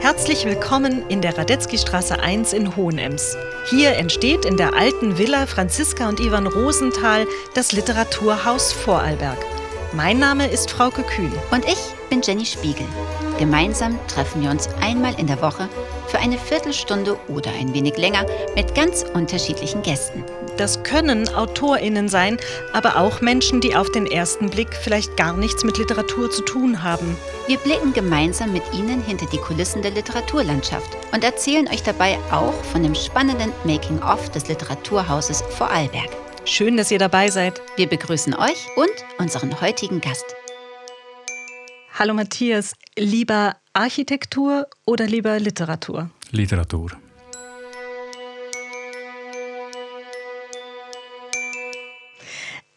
Herzlich willkommen in der Radetzky-Straße 1 in Hohenems. Hier entsteht in der alten Villa Franziska und Ivan Rosenthal das Literaturhaus Vorarlberg. Mein Name ist Frauke Kühn. Und ich bin Jenny Spiegel. Gemeinsam treffen wir uns einmal in der Woche für eine Viertelstunde oder ein wenig länger mit ganz unterschiedlichen Gästen. Das können AutorInnen sein, aber auch Menschen, die auf den ersten Blick vielleicht gar nichts mit Literatur zu tun haben. Wir blicken gemeinsam mit Ihnen hinter die Kulissen der Literaturlandschaft und erzählen euch dabei auch von dem spannenden Making-of des Literaturhauses Vorarlberg. Schön, dass ihr dabei seid. Wir begrüßen euch und unseren heutigen Gast. Hallo Matthias, lieber Architektur oder lieber Literatur? Literatur.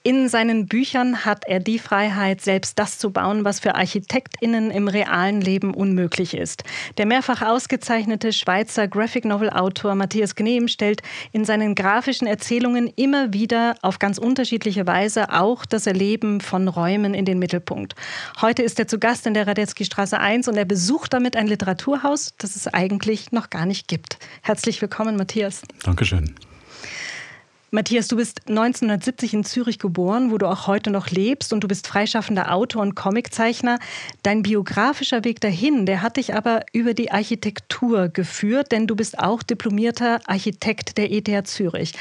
In seinen Büchern hat er die Freiheit, selbst das zu bauen, was für ArchitektInnen im realen Leben unmöglich ist. Der mehrfach ausgezeichnete Schweizer Graphic Novel Autor Matthias Gnehm stellt in seinen grafischen Erzählungen immer wieder auf ganz unterschiedliche Weise auch das Erleben von Räumen in den Mittelpunkt. Heute ist er zu Gast in der Radetzky Straße 1 und er besucht damit ein Literaturhaus, das es eigentlich noch gar nicht gibt. Herzlich willkommen, Matthias. Dankeschön. Matthias, du bist 1970 in Zürich geboren, wo du auch heute noch lebst und du bist freischaffender Autor und Comiczeichner. Dein biografischer Weg dahin, der hat dich aber über die Architektur geführt, denn du bist auch diplomierter Architekt der ETH Zürich.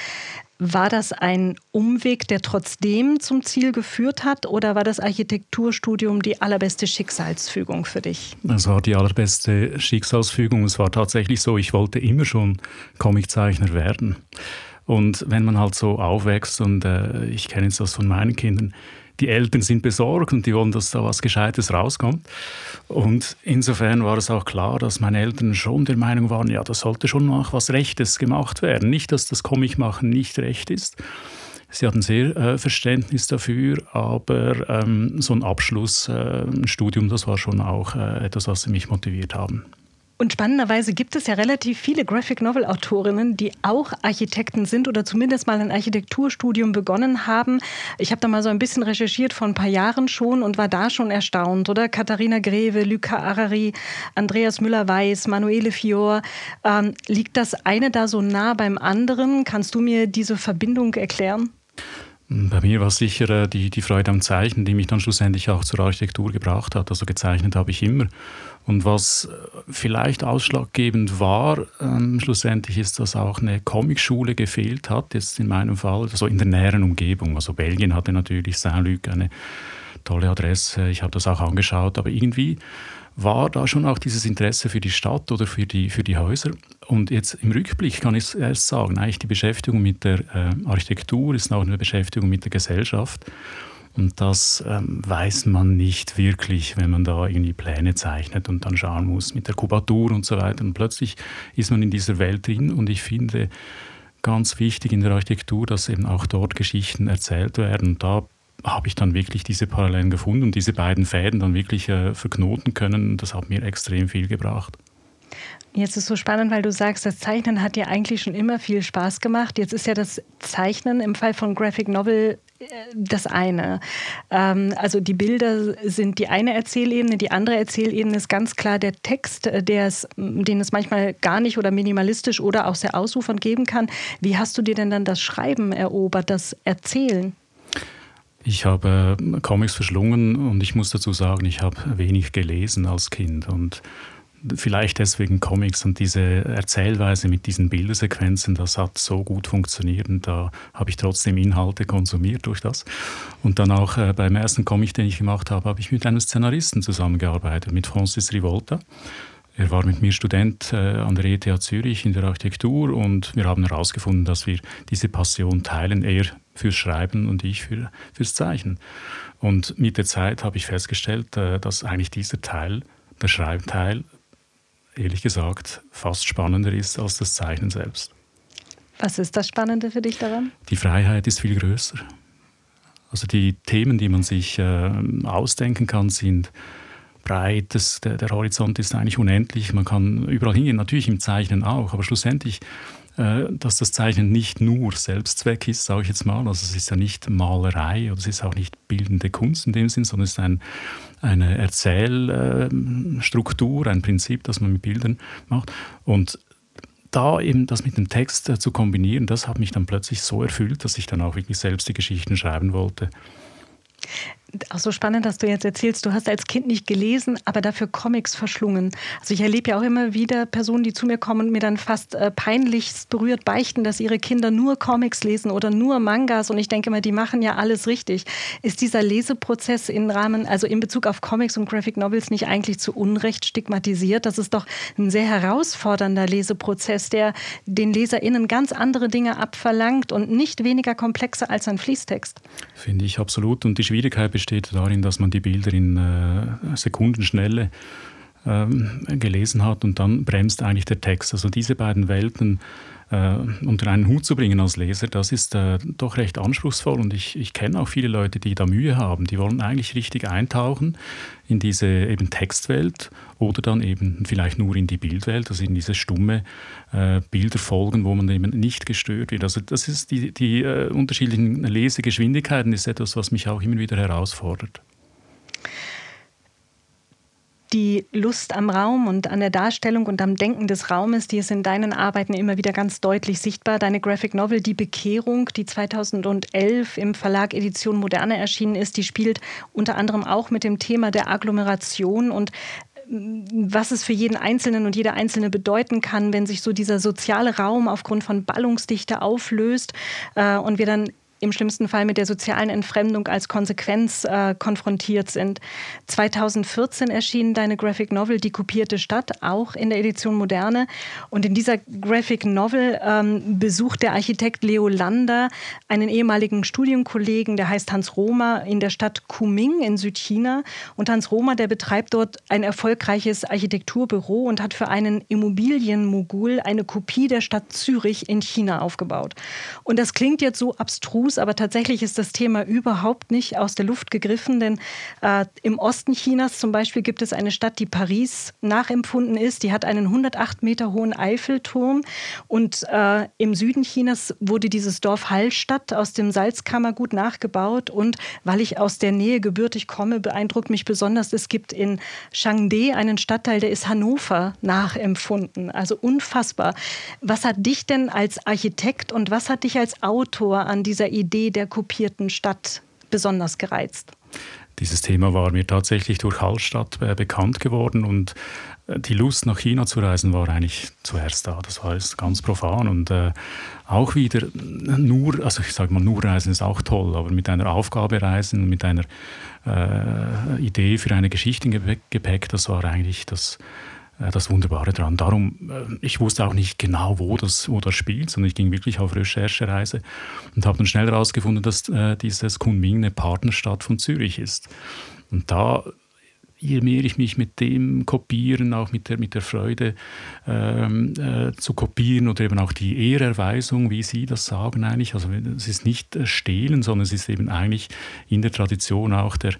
War das ein Umweg, der trotzdem zum Ziel geführt hat, oder war das Architekturstudium die allerbeste Schicksalsfügung für dich? Es war die allerbeste Schicksalsfügung. Es war tatsächlich so, ich wollte immer schon Comiczeichner werden. Und wenn man halt so aufwächst, und äh, ich kenne jetzt das von meinen Kindern, die Eltern sind besorgt und die wollen, dass da was Gescheites rauskommt. Und insofern war es auch klar, dass meine Eltern schon der Meinung waren, ja, da sollte schon noch was Rechtes gemacht werden. Nicht, dass das Comicmachen nicht recht ist. Sie hatten sehr äh, Verständnis dafür, aber ähm, so ein Abschluss, äh, ein Studium, das war schon auch äh, etwas, was sie mich motiviert haben. Und spannenderweise gibt es ja relativ viele Graphic Novel Autorinnen, die auch Architekten sind oder zumindest mal ein Architekturstudium begonnen haben. Ich habe da mal so ein bisschen recherchiert vor ein paar Jahren schon und war da schon erstaunt, oder? Katharina Greve, Luca Arari, Andreas Müller-Weiß, Manuele Fior. Ähm, liegt das eine da so nah beim anderen? Kannst du mir diese Verbindung erklären? Bei mir war sicher äh, die, die Freude am Zeichnen, die mich dann schlussendlich auch zur Architektur gebracht hat. Also gezeichnet habe ich immer. Und was äh, vielleicht ausschlaggebend war, ähm, schlussendlich ist, dass auch eine Comicschule gefehlt hat, jetzt in meinem Fall, also in der näheren Umgebung. Also Belgien hatte natürlich Saint-Luc eine tolle Adresse, ich habe das auch angeschaut, aber irgendwie war da schon auch dieses Interesse für die Stadt oder für die, für die Häuser. Und jetzt im Rückblick kann ich erst sagen, eigentlich die Beschäftigung mit der äh, Architektur ist auch eine Beschäftigung mit der Gesellschaft. Und das ähm, weiß man nicht wirklich, wenn man da irgendwie Pläne zeichnet und dann schauen muss mit der Kubatur und so weiter. Und plötzlich ist man in dieser Welt drin und ich finde ganz wichtig in der Architektur, dass eben auch dort Geschichten erzählt werden. Und da habe ich dann wirklich diese Parallelen gefunden und diese beiden Fäden dann wirklich äh, verknoten können. Das hat mir extrem viel gebracht. Jetzt ist es so spannend, weil du sagst, das Zeichnen hat dir eigentlich schon immer viel Spaß gemacht. Jetzt ist ja das Zeichnen im Fall von Graphic Novel äh, das eine. Ähm, also die Bilder sind die eine Erzählebene, die andere Erzählebene ist ganz klar der Text, äh, es, den es manchmal gar nicht oder minimalistisch oder auch sehr ausufernd geben kann. Wie hast du dir denn dann das Schreiben erobert, das Erzählen? Ich habe äh, Comics verschlungen und ich muss dazu sagen, ich habe wenig gelesen als Kind und vielleicht deswegen Comics und diese Erzählweise mit diesen Bildersequenzen, das hat so gut funktioniert und da habe ich trotzdem Inhalte konsumiert durch das. Und dann auch äh, beim ersten Comic, den ich gemacht habe, habe ich mit einem Szenaristen zusammengearbeitet, mit Francis Rivolta. Er war mit mir Student äh, an der ETH Zürich in der Architektur und wir haben herausgefunden, dass wir diese Passion teilen, er fürs Schreiben und ich für, fürs Zeichnen. Und mit der Zeit habe ich festgestellt, äh, dass eigentlich dieser Teil, der Schreibteil, ehrlich gesagt fast spannender ist als das Zeichnen selbst. Was ist das Spannende für dich daran? Die Freiheit ist viel größer. Also die Themen, die man sich äh, ausdenken kann, sind breit, das, der, der, Horizont ist eigentlich unendlich, man kann überall hingehen, natürlich im Zeichnen auch, aber schlussendlich dass das Zeichnen nicht nur Selbstzweck ist, sage ich jetzt mal. Also es ist ja nicht Malerei oder es ist auch nicht bildende Kunst in dem Sinn, sondern es ist ein, eine Erzählstruktur, ein Prinzip, das man mit Bildern macht. Und da eben das mit dem Text äh, zu kombinieren, das hat mich dann plötzlich so erfüllt, dass ich dann auch wirklich selbst die Geschichten schreiben wollte. Auch so spannend, dass du jetzt erzählst, du hast als Kind nicht gelesen, aber dafür Comics verschlungen. Also ich erlebe ja auch immer wieder Personen, die zu mir kommen und mir dann fast äh, peinlichst berührt beichten, dass ihre Kinder nur Comics lesen oder nur Mangas und ich denke mal, die machen ja alles richtig. Ist dieser Leseprozess im Rahmen, also in Bezug auf Comics und Graphic Novels nicht eigentlich zu Unrecht stigmatisiert? Das ist doch ein sehr herausfordernder Leseprozess, der den LeserInnen ganz andere Dinge abverlangt und nicht weniger komplexer als ein Fließtext. Finde ich absolut und die Schwierigkeit besteht besteht darin, dass man die Bilder in äh, Sekundenschnelle ähm, gelesen hat und dann bremst eigentlich der Text. Also diese beiden Welten äh, unter einen Hut zu bringen als Leser, das ist äh, doch recht anspruchsvoll und ich, ich kenne auch viele Leute, die da Mühe haben. Die wollen eigentlich richtig eintauchen in diese eben Textwelt oder dann eben vielleicht nur in die Bildwelt, also in diese stumme äh, Bilder folgen, wo man eben nicht gestört wird. Also das ist die, die äh, unterschiedlichen Lesegeschwindigkeiten ist etwas, was mich auch immer wieder herausfordert die Lust am Raum und an der Darstellung und am Denken des Raumes, die ist in deinen Arbeiten immer wieder ganz deutlich sichtbar. Deine Graphic Novel Die Bekehrung, die 2011 im Verlag Edition Moderne erschienen ist, die spielt unter anderem auch mit dem Thema der Agglomeration und mm, was es für jeden Einzelnen und jede Einzelne bedeuten kann, wenn sich so dieser soziale Raum aufgrund von Ballungsdichte auflöst äh, und wir dann im schlimmsten Fall mit der sozialen Entfremdung als Konsequenz äh, konfrontiert sind. 2014 erschien deine Graphic Novel Die kopierte Stadt, auch in der Edition Moderne. Und in dieser Graphic Novel ähm, besucht der Architekt Leo Lander einen ehemaligen Studienkollegen, der heißt Hans Roma, in der Stadt Kuming in Südchina. Und Hans Roma, der betreibt dort ein erfolgreiches Architekturbüro und hat für einen Immobilienmogul eine Kopie der Stadt Zürich in China aufgebaut. Und das klingt jetzt so abstrus, News, aber tatsächlich ist das Thema überhaupt nicht aus der Luft gegriffen, denn äh, im Osten Chinas zum Beispiel gibt es eine Stadt, die Paris nachempfunden ist. Die hat einen 108 Meter hohen Eiffelturm und äh, im Süden Chinas wurde dieses Dorf Hallstatt aus dem Salzkammergut nachgebaut und weil ich aus der Nähe gebürtig komme, beeindruckt mich besonders, es gibt in Changde einen Stadtteil, der ist Hannover nachempfunden. Also unfassbar. Was hat dich denn als Architekt und was hat dich als Autor an dieser Idee Idee der kopierten Stadt besonders gereizt? Dieses Thema war mir tatsächlich durch Hallstatt äh, bekannt geworden und äh, die Lust nach China zu reisen war eigentlich zuerst da. Das war ganz profan und äh, auch wieder nur, also ich sage mal, nur reisen ist auch toll, aber mit einer Aufgabe reisen, mit einer äh, Idee für eine Geschichte im Gepäck, das war eigentlich das das Wunderbare daran. Darum, äh, ich wusste auch nicht genau, wo das, wo das spielt, sondern ich ging wirklich auf Recherchereise und habe dann schnell herausgefunden, dass äh, dieses Kunming eine Partnerstadt von Zürich ist. Und da je mehr ich mich mit dem Kopieren, auch mit der, mit der Freude ähm, äh, zu kopieren oder eben auch die Ehrerweisung, wie Sie das sagen eigentlich, also es ist nicht Stehlen, sondern es ist eben eigentlich in der Tradition auch der,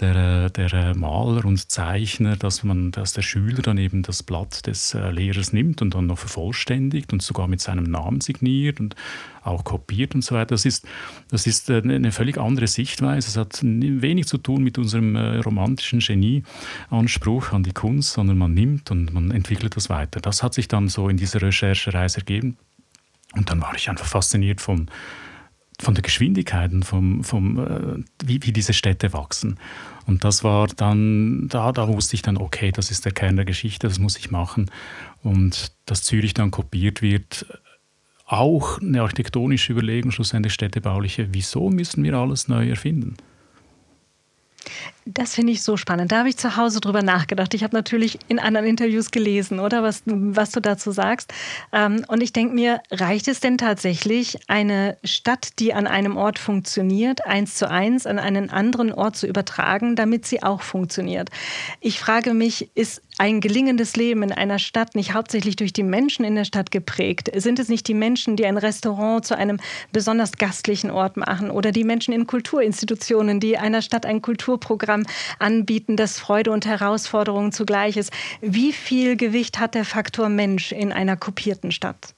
der, der Maler und Zeichner, dass, man, dass der Schüler dann eben das Blatt des äh, Lehrers nimmt und dann noch vervollständigt und sogar mit seinem Namen signiert und auch kopiert und so weiter. Das ist, das ist äh, eine völlig andere Sichtweise. Es hat wenig zu tun mit unserem äh, romantischen Genieanspruch an die Kunst, sondern man nimmt und man entwickelt das weiter. Das hat sich dann so in dieser Recherchereise ergeben. Und dann war ich einfach fasziniert von, von der Geschwindigkeit und vom, vom, äh, wie, wie diese Städte wachsen. Und das war dann, da, da wusste ich dann, okay, das ist der Kern der Geschichte, das muss ich machen. Und dass Zürich dann kopiert wird, auch eine architektonische Überlegung, schlussendlich städtebauliche, wieso müssen wir alles neu erfinden? Das finde ich so spannend. Da habe ich zu Hause drüber nachgedacht. Ich habe natürlich in anderen Interviews gelesen, oder was, was du dazu sagst. Ähm, und ich denke mir, reicht es denn tatsächlich, eine Stadt, die an einem Ort funktioniert, eins zu eins an einen anderen Ort zu übertragen, damit sie auch funktioniert? Ich frage mich, ist ein gelingendes Leben in einer Stadt nicht hauptsächlich durch die Menschen in der Stadt geprägt? Sind es nicht die Menschen, die ein Restaurant zu einem besonders gastlichen Ort machen oder die Menschen in Kulturinstitutionen, die einer Stadt ein Kulturprogramm Programm anbieten, das Freude und Herausforderungen zugleich ist. Wie viel Gewicht hat der Faktor Mensch in einer kopierten Stadt?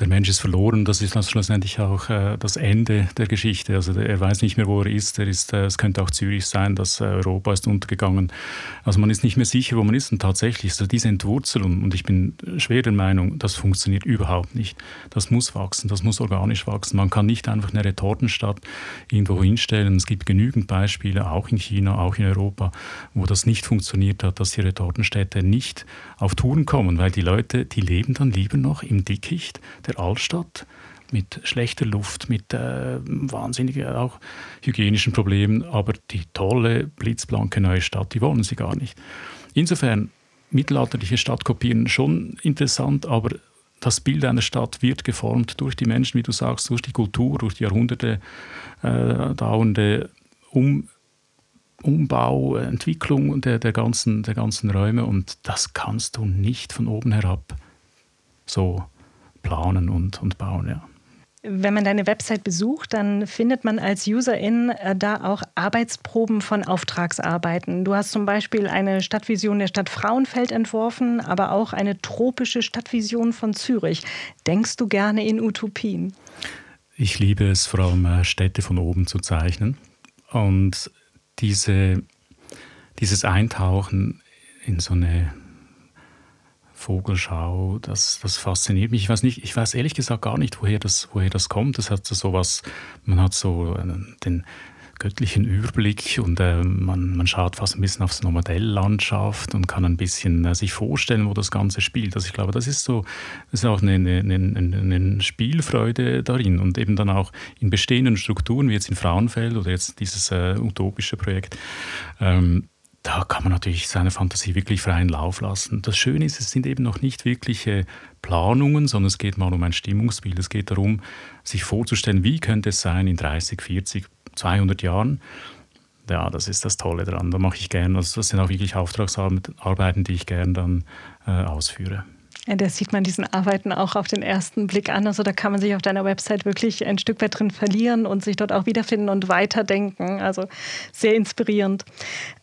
Der Mensch ist verloren. Das ist schlussendlich auch äh, das Ende der Geschichte. Also er weiß nicht mehr, wo er ist. Er ist äh, es könnte auch Zürich sein, dass äh, Europa ist untergegangen. Also man ist nicht mehr sicher, wo man ist. Und tatsächlich, also diese Entwurzelung, und ich bin schwer der Meinung, das funktioniert überhaupt nicht. Das muss wachsen, das muss organisch wachsen. Man kann nicht einfach eine Retortenstadt irgendwo hinstellen. Es gibt genügend Beispiele, auch in China, auch in Europa, wo das nicht funktioniert hat, dass die Retortenstädte nicht auf Touren kommen, weil die Leute, die leben dann lieber noch im Dickicht der Altstadt mit schlechter Luft, mit äh, wahnsinnigen auch hygienischen Problemen, aber die tolle, blitzblanke neue Stadt, die wollen sie gar nicht. Insofern, mittelalterliche Stadtkopien schon interessant, aber das Bild einer Stadt wird geformt durch die Menschen, wie du sagst, durch die Kultur, durch die Jahrhunderte äh, dauernde um Umbau, Entwicklung der, der, ganzen, der ganzen Räume und das kannst du nicht von oben herab so planen und, und bauen. Ja. Wenn man deine Website besucht, dann findet man als Userin äh, da auch Arbeitsproben von Auftragsarbeiten. Du hast zum Beispiel eine Stadtvision der Stadt Frauenfeld entworfen, aber auch eine tropische Stadtvision von Zürich. Denkst du gerne in Utopien? Ich liebe es vor allem, äh, Städte von oben zu zeichnen. Und diese, dieses Eintauchen in so eine Vogelschau, das, das fasziniert mich. Ich weiß nicht, ich weiß ehrlich gesagt gar nicht, woher das, woher das kommt. Das hat so was, man hat so den göttlichen Überblick und äh, man, man schaut fast ein bisschen auf so eine Modelllandschaft und kann ein bisschen äh, sich vorstellen, wo das Ganze spielt. Also ich glaube, das ist so, das ist auch eine, eine, eine, eine, Spielfreude darin und eben dann auch in bestehenden Strukturen, wie jetzt in Frauenfeld oder jetzt dieses äh, utopische Projekt. Ähm, da kann man natürlich seine Fantasie wirklich freien Lauf lassen. Das Schöne ist, es sind eben noch nicht wirkliche Planungen, sondern es geht mal um ein Stimmungsbild. Es geht darum, sich vorzustellen, wie könnte es sein in 30, 40, 200 Jahren. Ja, das ist das Tolle daran. Da mache ich gerne, also das sind auch wirklich Auftragsarbeiten, die ich gerne dann äh, ausführe. Ja, da sieht man diesen Arbeiten auch auf den ersten Blick an. Also da kann man sich auf deiner Website wirklich ein Stück weit drin verlieren und sich dort auch wiederfinden und weiterdenken. Also sehr inspirierend.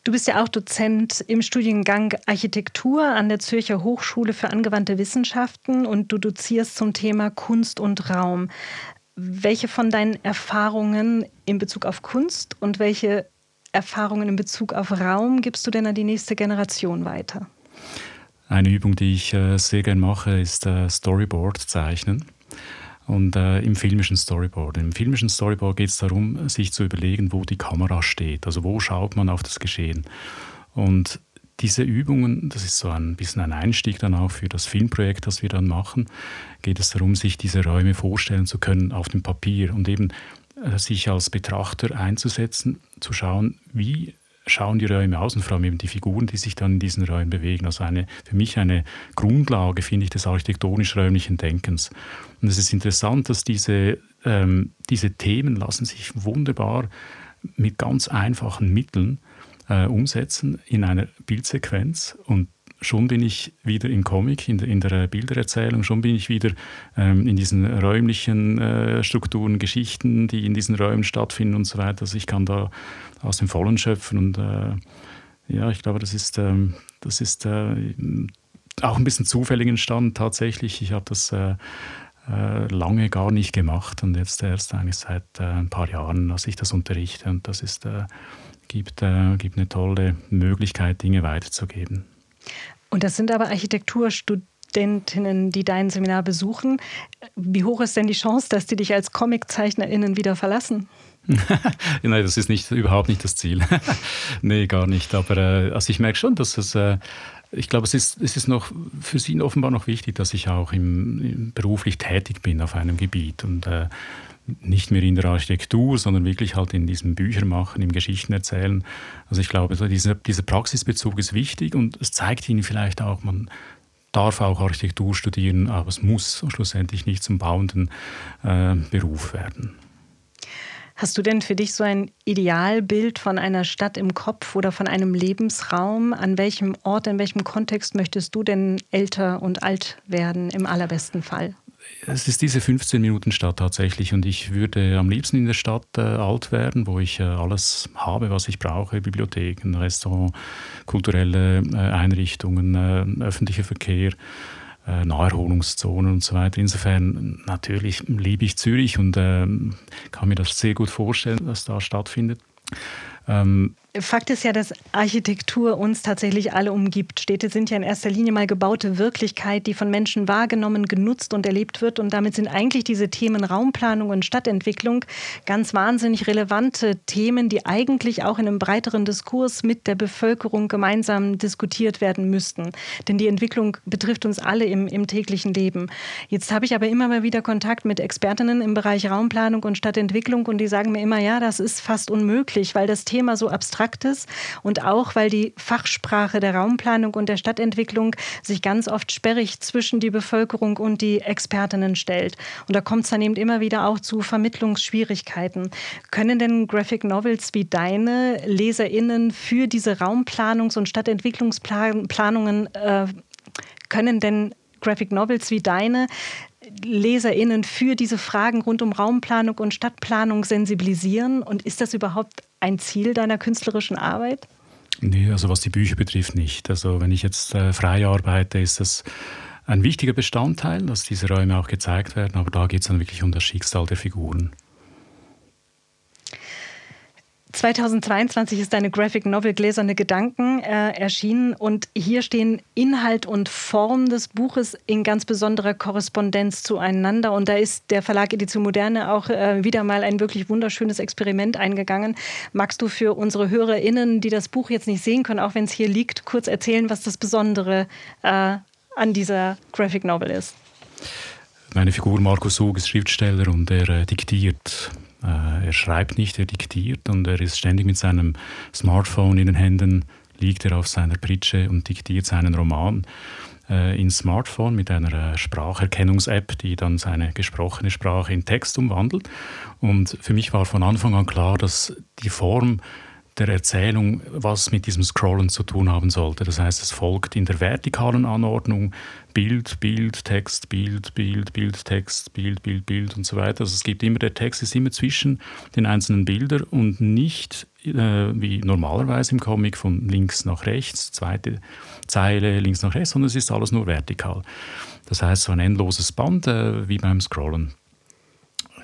Du bist ja auch Dozent im Studiengang Architektur an der Zürcher Hochschule für angewandte Wissenschaften und du dozierst zum Thema Kunst und Raum. Welche von deinen Erfahrungen in Bezug auf Kunst und welche Erfahrungen in Bezug auf Raum gibst du denn an die nächste Generation weiter? Eine Übung, die ich äh, sehr gerne mache, ist äh, Storyboard zeichnen. Und äh, im filmischen Storyboard. Im filmischen Storyboard geht es darum, sich zu überlegen, wo die Kamera steht. Also wo schaut man auf das Geschehen. Und diese Übungen, das ist so ein bisschen ein Einstieg dann auch für das Filmprojekt, das wir dann machen, geht es darum, sich diese Räume vorstellen zu können auf dem Papier und eben äh, sich als Betrachter einzusetzen, zu schauen, wie schauen die Räume aus und vor allem eben die Figuren, die sich dann in diesen Räumen bewegen. Also eine, für mich eine Grundlage, finde ich, des architektonisch-räumlichen Denkens. Und es ist interessant, dass diese, ähm, diese Themen lassen sich wunderbar mit ganz einfachen Mitteln äh, umsetzen in einer Bildsequenz und schon bin ich wieder im Comic, in der, in der Bildererzählung, schon bin ich wieder ähm, in diesen räumlichen äh, Strukturen, Geschichten, die in diesen Räumen stattfinden und so weiter. Also ich kann da aus dem Vollen schöpfen und äh, ja, ich glaube, das ist, ähm, das ist äh, auch ein bisschen zufällig entstanden tatsächlich. Ich habe das äh, äh, lange gar nicht gemacht und jetzt erst eigentlich seit äh, ein paar Jahren, dass ich das unterrichte und das ist, gibt, gibt eine tolle Möglichkeit, Dinge weiterzugeben. Und das sind aber Architekturstudentinnen, die dein Seminar besuchen. Wie hoch ist denn die Chance, dass die dich als Comiczeichnerin wieder verlassen? Nein, das ist nicht, überhaupt nicht das Ziel. nee, gar nicht. Aber äh, also ich merke schon, dass es, äh, ich glaube, es ist, es ist noch für Sie offenbar noch wichtig, dass ich auch im, im beruflich tätig bin auf einem Gebiet und äh, nicht mehr in der Architektur, sondern wirklich halt in diesem Büchermachen, im Geschichtenerzählen. Also ich glaube, dieser, dieser Praxisbezug ist wichtig und es zeigt Ihnen vielleicht auch, man darf auch Architektur studieren, aber es muss schlussendlich nicht zum bauenden äh, Beruf werden. Hast du denn für dich so ein Idealbild von einer Stadt im Kopf oder von einem Lebensraum? An welchem Ort, in welchem Kontext möchtest du denn älter und alt werden im allerbesten Fall? Es ist diese 15 Minuten Stadt tatsächlich und ich würde am liebsten in der Stadt äh, alt werden, wo ich äh, alles habe, was ich brauche, Bibliotheken, Restaurant, kulturelle äh, Einrichtungen, äh, öffentlicher Verkehr äh, Naherholungszonen und so weiter. Insofern natürlich liebe ich Zürich und äh, kann mir das sehr gut vorstellen, dass da stattfindet. Ähm, Fakt ist ja, dass Architektur uns tatsächlich alle umgibt. Städte sind ja in erster Linie mal gebaute Wirklichkeit, die von Menschen wahrgenommen, genutzt und erlebt wird. Und damit sind eigentlich diese Themen Raumplanung und Stadtentwicklung ganz wahnsinnig relevante Themen, die eigentlich auch in einem breiteren Diskurs mit der Bevölkerung gemeinsam diskutiert werden müssten. Denn die Entwicklung betrifft uns alle im, im täglichen Leben. Jetzt habe ich aber immer mal wieder Kontakt mit Expertinnen im Bereich Raumplanung und Stadtentwicklung und die sagen mir immer, ja, das ist fast unmöglich, weil das Thema so abstrakt Abstraktes und auch, weil die Fachsprache der Raumplanung und der Stadtentwicklung sich ganz oft sperrig zwischen die Bevölkerung und die Expertinnen stellt. Und da kommt es dann eben immer wieder auch zu Vermittlungsschwierigkeiten. Können denn Graphic Novels wie deine LeserInnen für diese Raumplanungs- und Stadtentwicklungsplanungen äh, können denn Graphic Novels wie deine LeserInnen für diese Fragen rund um Raumplanung und Stadtplanung sensibilisieren? Und ist das überhaupt ein Ziel deiner künstlerischen Arbeit? Nee, also was die Bücher betrifft nicht. Also wenn ich jetzt äh, frei arbeite, ist das ein wichtiger Bestandteil, dass diese Räume auch gezeigt werden, aber da geht es dann wirklich um das Schicksal der Figuren. 2022 ist deine Graphic Novel Gläserne Gedanken äh, erschienen und hier stehen Inhalt und Form des Buches in ganz besonderer Korrespondenz zueinander und da ist der Verlag Edition Moderne auch äh, wieder mal ein wirklich wunderschönes Experiment eingegangen. Magst du für unsere HörerInnen, die das Buch jetzt nicht sehen können, auch wenn es hier liegt, kurz erzählen, was das Besondere äh, an dieser Graphic Novel ist? Meine Figur Markus Sug ist Schriftsteller und er äh, diktiert er schreibt nicht, er diktiert und er ist ständig mit seinem Smartphone in den Händen, liegt er auf seiner Pritsche und diktiert seinen Roman äh, ins Smartphone mit einer äh, Spracherkennungs-App, die dann seine gesprochene Sprache in Text umwandelt. Und für mich war von Anfang an klar, dass die Form der Erzählung, was mit diesem Scrollen zu tun haben sollte. Das heißt, es folgt in der vertikalen Anordnung Bild, Bild, Text, Bild, Bild, Bild, Text, Bild, Bild, Bild und so weiter. Also es gibt immer, der Text ist immer zwischen den einzelnen Bildern und nicht äh, wie normalerweise im Comic von links nach rechts, zweite Zeile links nach rechts, sondern es ist alles nur vertikal. Das heißt, so ein endloses Band äh, wie beim Scrollen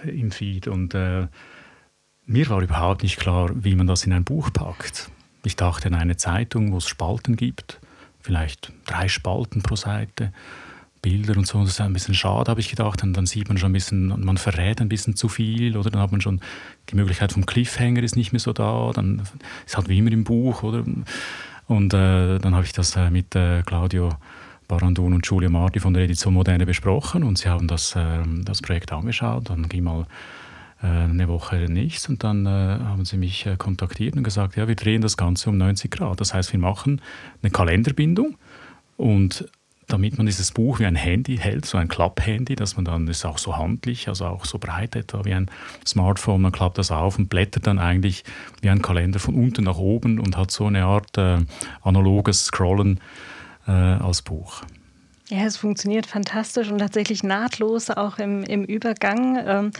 im Feed und äh, mir war überhaupt nicht klar, wie man das in ein Buch packt. Ich dachte an eine Zeitung, wo es Spalten gibt, vielleicht drei Spalten pro Seite, Bilder und so. Das ist ein bisschen schade, habe ich gedacht. Und dann sieht man schon ein bisschen, man verrät ein bisschen zu viel oder dann hat man schon die Möglichkeit vom Cliffhanger ist nicht mehr so da. Dann ist halt wie immer im Buch, oder? Und äh, dann habe ich das äh, mit äh, Claudio Barandun und Julia Marti von der Edition Moderne besprochen und sie haben das, ähm, das Projekt angeschaut. Dann ging mal äh, eine Woche nichts und dann äh, haben sie mich äh, kontaktiert und gesagt, ja, wir drehen das Ganze um 90 Grad. Das heißt, wir machen eine Kalenderbindung und damit man dieses Buch wie ein Handy hält, so ein Klapphandy, dass man dann, ist auch so handlich, also auch so breit etwa wie ein Smartphone, man klappt das auf und blättert dann eigentlich wie ein Kalender von unten nach oben und hat so eine Art äh, analoges Scrollen äh, als Buch. Ja, es funktioniert fantastisch und tatsächlich nahtlos auch im, im Übergang. Ähm,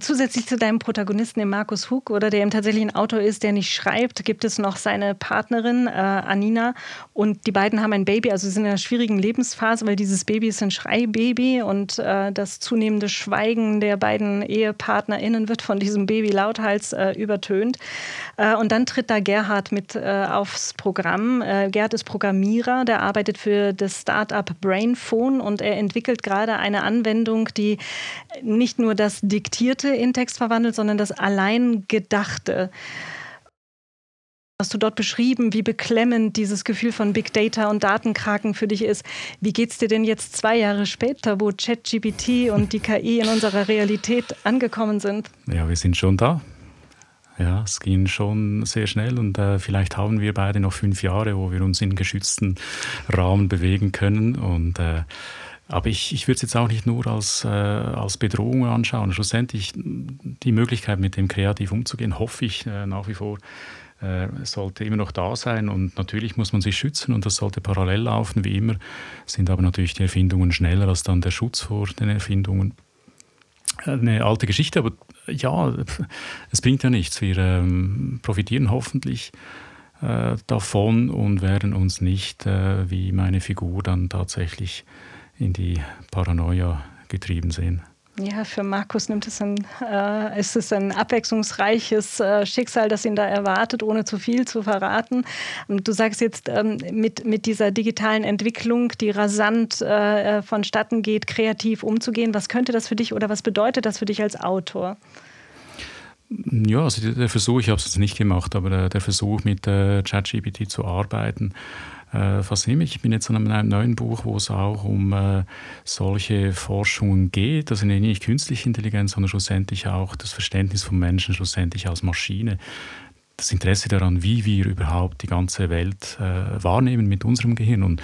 Zusätzlich zu deinem Protagonisten, dem Markus Huck, oder der eben tatsächlich ein Autor ist, der nicht schreibt, gibt es noch seine Partnerin, äh, Anina. Und die beiden haben ein Baby, also sie sind in einer schwierigen Lebensphase, weil dieses Baby ist ein Schreibaby und äh, das zunehmende Schweigen der beiden EhepartnerInnen wird von diesem Baby lauthals äh, übertönt. Äh, und dann tritt da Gerhard mit äh, aufs Programm. Äh, Gerhard ist Programmierer, der arbeitet für das Startup Brainphone und er entwickelt gerade eine Anwendung, die nicht nur das das Diktierte in Text verwandelt, sondern das Alleingedachte. Hast du dort beschrieben, wie beklemmend dieses Gefühl von Big Data und Datenkraken für dich ist. Wie geht es dir denn jetzt zwei Jahre später, wo ChatGPT und die KI in unserer Realität angekommen sind? Ja, wir sind schon da. Ja, es ging schon sehr schnell und äh, vielleicht haben wir beide noch fünf Jahre, wo wir uns in geschützten Rahmen bewegen können und äh, aber ich, ich würde es jetzt auch nicht nur als, äh, als Bedrohung anschauen. Schlussendlich die Möglichkeit, mit dem kreativ umzugehen, hoffe ich äh, nach wie vor, äh, sollte immer noch da sein. Und natürlich muss man sich schützen und das sollte parallel laufen, wie immer. Sind aber natürlich die Erfindungen schneller als dann der Schutz vor den Erfindungen. Eine alte Geschichte, aber ja, es bringt ja nichts. Wir ähm, profitieren hoffentlich äh, davon und werden uns nicht äh, wie meine Figur dann tatsächlich in die Paranoia getrieben sehen. Ja, für Markus nimmt es ein, äh, ist es ein abwechslungsreiches äh, Schicksal, das ihn da erwartet, ohne zu viel zu verraten. Und du sagst jetzt, ähm, mit, mit dieser digitalen Entwicklung, die rasant äh, vonstatten geht, kreativ umzugehen, was könnte das für dich oder was bedeutet das für dich als Autor? Ja, also der Versuch, ich habe es jetzt nicht gemacht, aber der, der Versuch mit äh, ChatGPT zu arbeiten, äh, fasziniert mich. Ich bin jetzt an einem neuen Buch, wo es auch um äh, solche Forschungen geht. Also nicht künstliche Intelligenz, sondern schlussendlich auch das Verständnis von Menschen schlussendlich als Maschine. Das Interesse daran, wie wir überhaupt die ganze Welt äh, wahrnehmen mit unserem Gehirn. Und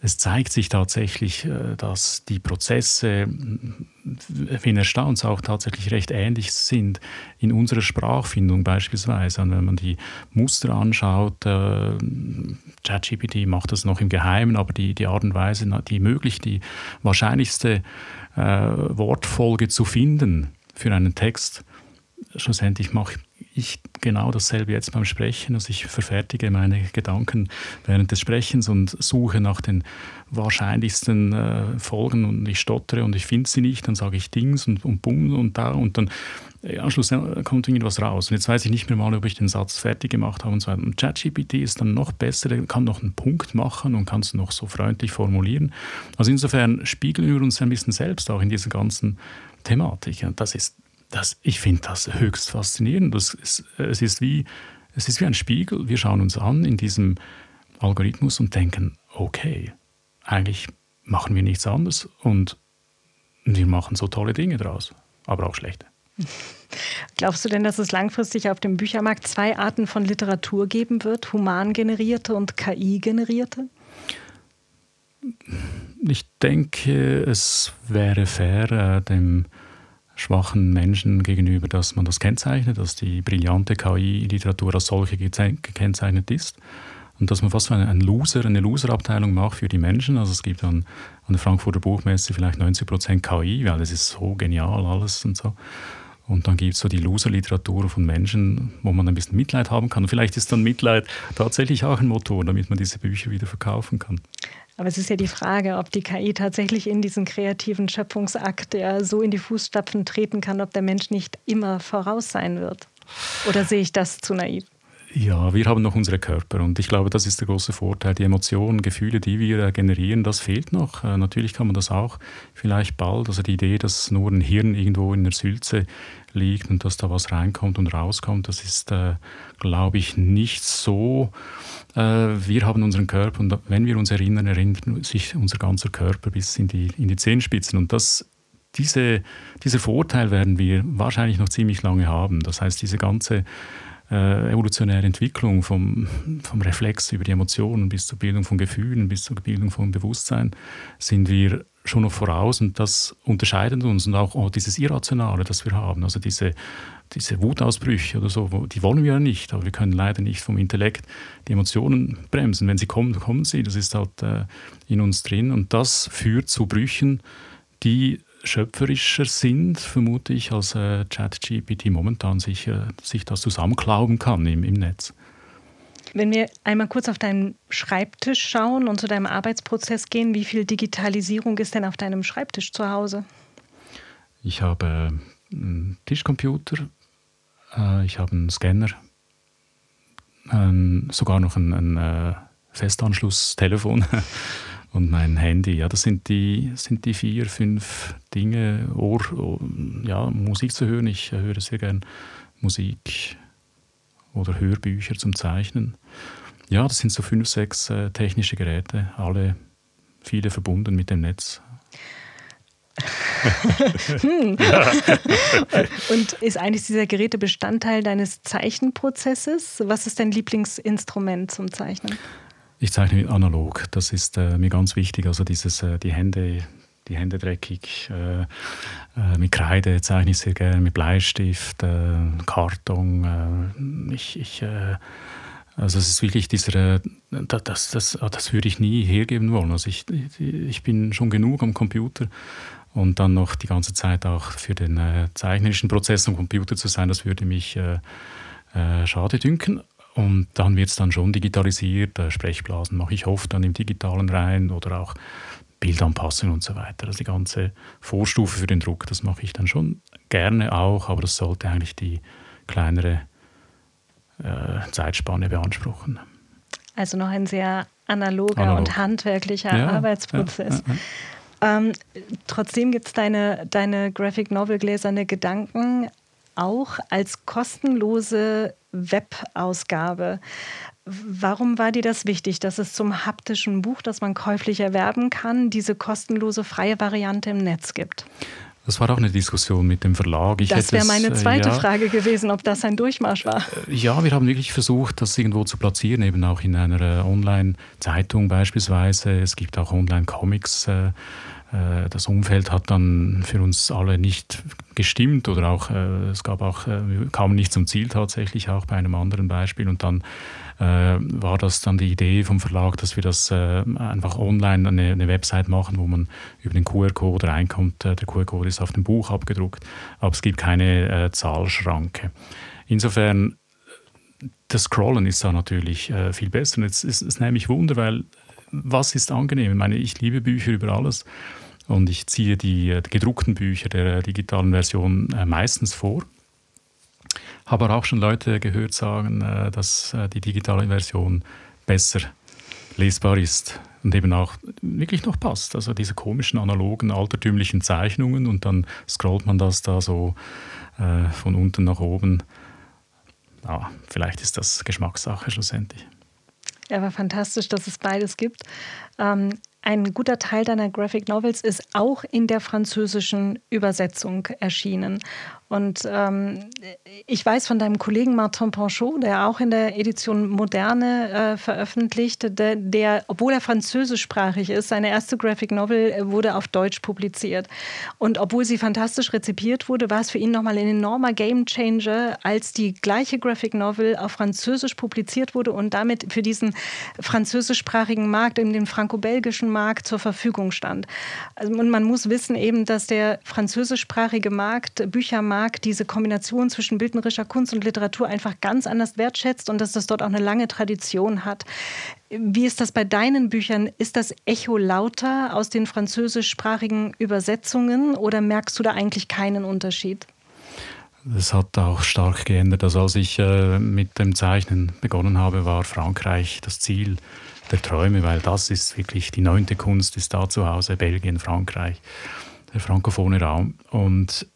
es zeigt sich tatsächlich, äh, dass die Prozesse, wie erstaunt, auch tatsächlich recht ähnlich sind in unserer Sprachfindung beispielsweise. Und wenn man die Muster anschaut, äh, ChatGPT macht das noch im Geheimen, aber die, die Art und Weise, die möglich die wahrscheinlichste äh, Wortfolge zu finden für einen Text, schlussendlich macht ich genau dasselbe jetzt beim Sprechen. Also ich verfertige meine Gedanken während des Sprechens und suche nach den wahrscheinlichsten äh, Folgen und ich stottere und ich finde sie nicht, dann sage ich Dings und, und Bumm und da und dann äh, am Schluss äh, kommt irgendwas raus. Und jetzt weiß ich nicht mehr mal, ob ich den Satz fertig gemacht habe und so weiter. Und ChatGPT ist dann noch besser, der kann noch einen Punkt machen und kann es noch so freundlich formulieren. Also insofern spiegeln wir uns ein bisschen selbst auch in dieser ganzen Thematik. Das ist das, ich finde das höchst faszinierend. Das ist, es, ist wie, es ist wie ein Spiegel. Wir schauen uns an in diesem Algorithmus und denken, okay, eigentlich machen wir nichts anderes und wir machen so tolle Dinge draus, aber auch schlechte. Glaubst du denn, dass es langfristig auf dem Büchermarkt zwei Arten von Literatur geben wird, human generierte und KI generierte? Ich denke, es wäre fair, äh, dem schwachen Menschen gegenüber, dass man das kennzeichnet, dass die brillante KI-Literatur als solche gekennzeichnet ist und dass man fast ein Loser, eine Loser-Abteilung macht für die Menschen. Also es gibt an, an der Frankfurter Buchmesse vielleicht 90 Prozent KI, weil es ist so genial alles und so. Und dann gibt es so die Loser-Literatur von Menschen, wo man ein bisschen Mitleid haben kann. Vielleicht ist dann Mitleid tatsächlich auch ein Motor, damit man diese Bücher wieder verkaufen kann. Aber es ist ja die Frage, ob die KI tatsächlich in diesen kreativen Schöpfungsakt ja so in die Fußstapfen treten kann, ob der Mensch nicht immer voraus sein wird. Oder sehe ich das zu naiv? Ja, wir haben noch unsere Körper und ich glaube, das ist der große Vorteil. Die Emotionen, Gefühle, die wir äh, generieren, das fehlt noch. Äh, natürlich kann man das auch vielleicht bald. Also die Idee, dass nur ein Hirn irgendwo in der Sülze liegt und dass da was reinkommt und rauskommt, das ist, äh, glaube ich, nicht so. Äh, wir haben unseren Körper und wenn wir uns erinnern, erinnert sich unser ganzer Körper bis in die, in die Zehenspitzen. Und das diese, dieser Vorteil werden wir wahrscheinlich noch ziemlich lange haben. Das heißt, diese ganze äh, evolutionäre Entwicklung vom, vom Reflex über die Emotionen bis zur Bildung von Gefühlen, bis zur Bildung von Bewusstsein, sind wir schon noch voraus und das unterscheidet uns und auch, auch dieses Irrationale, das wir haben, also diese, diese Wutausbrüche oder so, die wollen wir ja nicht, aber wir können leider nicht vom Intellekt die Emotionen bremsen. Wenn sie kommen, kommen sie, das ist halt äh, in uns drin und das führt zu Brüchen, die schöpferischer sind, vermute ich, als äh, ChatGPT momentan sich, äh, sich das zusammenklauben kann im, im Netz. Wenn wir einmal kurz auf deinen Schreibtisch schauen und zu deinem Arbeitsprozess gehen, wie viel Digitalisierung ist denn auf deinem Schreibtisch zu Hause? Ich habe äh, einen Tischcomputer, äh, ich habe einen Scanner, sogar noch ein, ein äh, Festanschlusstelefon und mein Handy. Ja, das sind die, sind die vier, fünf Dinge. Ohr, ja, Musik zu hören. Ich höre sehr gern Musik oder Hörbücher zum Zeichnen. Ja, das sind so fünf, sechs äh, technische Geräte, alle viele verbunden mit dem Netz. hm. Und ist eigentlich dieser Geräte Bestandteil deines Zeichenprozesses? Was ist dein Lieblingsinstrument zum Zeichnen? Ich zeichne analog. Das ist äh, mir ganz wichtig. Also dieses, äh, die Hände, die Hände dreckig. Äh, äh mit Kreide zeichne ich sehr gerne, mit Bleistift, äh, Karton. Äh, ich, ich also es ist wirklich dieser, das, das, das würde ich nie hergeben wollen. Also ich, ich bin schon genug am Computer und dann noch die ganze Zeit auch für den zeichnerischen Prozess am Computer zu sein, das würde mich schade dünken. Und dann wird es dann schon digitalisiert. Äh, Sprechblasen mache ich oft dann im Digitalen rein oder auch Bildanpassung und so weiter. Also die ganze Vorstufe für den Druck, das mache ich dann schon gerne auch, aber das sollte eigentlich die kleinere äh, Zeitspanne beanspruchen. Also noch ein sehr analoger Analog. und handwerklicher ja, Arbeitsprozess. Ja, ja, ähm, trotzdem gibt es deine, deine Graphic Novel Gläserne Gedanken auch als kostenlose Webausgabe. Warum war dir das wichtig, dass es zum haptischen Buch, das man käuflich erwerben kann, diese kostenlose freie Variante im Netz gibt? Das war auch eine Diskussion mit dem Verlag. Ich das wäre meine äh, zweite ja, Frage gewesen, ob das ein Durchmarsch war. Äh, ja, wir haben wirklich versucht, das irgendwo zu platzieren, eben auch in einer äh, Online-Zeitung beispielsweise. Es gibt auch Online-Comics. Das Umfeld hat dann für uns alle nicht gestimmt oder auch es gab auch kam nicht zum Ziel tatsächlich auch bei einem anderen Beispiel und dann äh, war das dann die Idee vom Verlag, dass wir das äh, einfach online eine, eine, Website machen, wo man über den QR-Code reinkommt. Äh, der QR-Code ist auf dem Buch abgedruckt, aber es gibt keine äh, Zahlschranke. Insofern, das Scrollen ist da natürlich äh, viel besser. Und jetzt ist es nämlich Wunder, weil was ist angenehm? Ich meine, ich liebe Bücher über alles. Und ich ziehe die, die gedruckten Bücher der digitalen Version äh, meistens vor. Habe aber auch schon Leute gehört sagen, äh, dass äh, die digitale Version besser lesbar ist und eben auch wirklich noch passt. Also diese komischen analogen, altertümlichen Zeichnungen und dann scrollt man das da so äh, von unten nach oben. Ja, vielleicht ist das Geschmackssache schlussendlich. Aber fantastisch, dass es beides gibt. Ähm, ein guter Teil deiner Graphic Novels ist auch in der französischen Übersetzung erschienen. Und ähm, ich weiß von deinem Kollegen Martin Panchot, der auch in der Edition Moderne äh, veröffentlicht, der, der, obwohl er französischsprachig ist, seine erste Graphic Novel äh, wurde auf Deutsch publiziert. Und obwohl sie fantastisch rezipiert wurde, war es für ihn nochmal ein enormer Gamechanger, als die gleiche Graphic Novel auf Französisch publiziert wurde und damit für diesen französischsprachigen Markt, in den franco-belgischen Markt zur Verfügung stand. Also, und man muss wissen eben, dass der französischsprachige Markt, Büchermarkt, Markt diese Kombination zwischen bildnerischer Kunst und Literatur einfach ganz anders wertschätzt und dass das dort auch eine lange Tradition hat. Wie ist das bei deinen Büchern? Ist das Echo lauter aus den französischsprachigen Übersetzungen oder merkst du da eigentlich keinen Unterschied? Das hat auch stark geändert. Also als ich äh, mit dem Zeichnen begonnen habe, war Frankreich das Ziel der Träume, weil das ist wirklich die neunte Kunst, ist da zu Hause, Belgien, Frankreich, der frankophone Raum. Und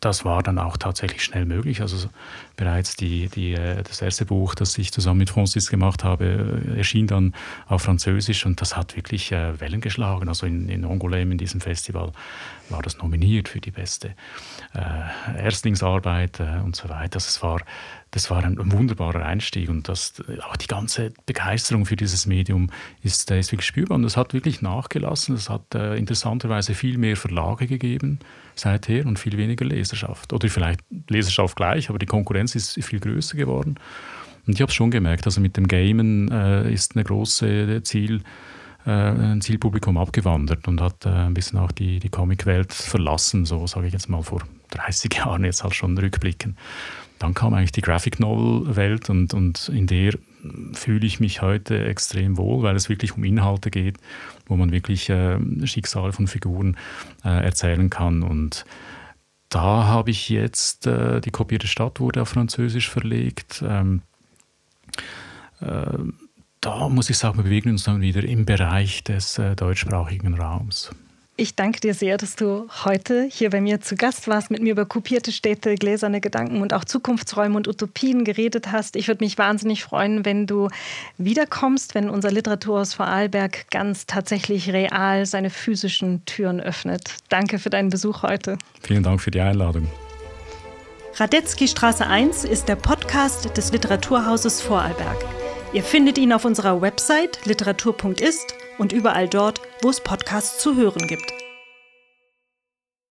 das war dann auch tatsächlich schnell möglich. Also bereits die, die, äh, das erste Buch, das ich zusammen mit Francis gemacht habe, äh, erschien dann auf Französisch und das hat wirklich äh, Wellen geschlagen. Also in, in Angoulême, in diesem Festival, war das nominiert für die beste Erstlingsarbeit und so weiter. Also es war, das war ein, wunderbarer Einstieg und das, auch die ganze Begeisterung für dieses Medium ist, äh, ist spürbar und es hat wirklich nachgelassen. Es hat äh, interessanterweise viel mehr Verlage gegeben seither und viel weniger Leserschaft. Oder vielleicht Leserschaft gleich, aber die Konkurrenz ist viel größer geworden. Und ich habe schon gemerkt, also mit dem Gamen äh, ist eine große Ziel, äh, ein Zielpublikum abgewandert und hat äh, ein bisschen auch die, die Comicwelt verlassen, so sage ich jetzt mal vor 30 Jahren, jetzt halt schon rückblicken. Dann kam eigentlich die Graphic Novel Welt und, und in der fühle ich mich heute extrem wohl, weil es wirklich um Inhalte geht, wo man wirklich äh, Schicksale von Figuren äh, erzählen kann. Und da habe ich jetzt, äh, die kopierte Stadt wurde auf Französisch verlegt. Ähm, äh, da muss ich sagen, wir bewegen uns dann wieder im Bereich des äh, deutschsprachigen Raums. Ich danke dir sehr, dass du heute hier bei mir zu Gast warst, mit mir über kopierte Städte, gläserne Gedanken und auch Zukunftsräume und Utopien geredet hast. Ich würde mich wahnsinnig freuen, wenn du wiederkommst, wenn unser Literaturhaus Vorarlberg ganz tatsächlich real seine physischen Türen öffnet. Danke für deinen Besuch heute. Vielen Dank für die Einladung. Radetzky Straße 1 ist der Podcast des Literaturhauses Vorarlberg. Ihr findet ihn auf unserer Website literatur.ist und überall dort, wo es Podcasts zu hören gibt.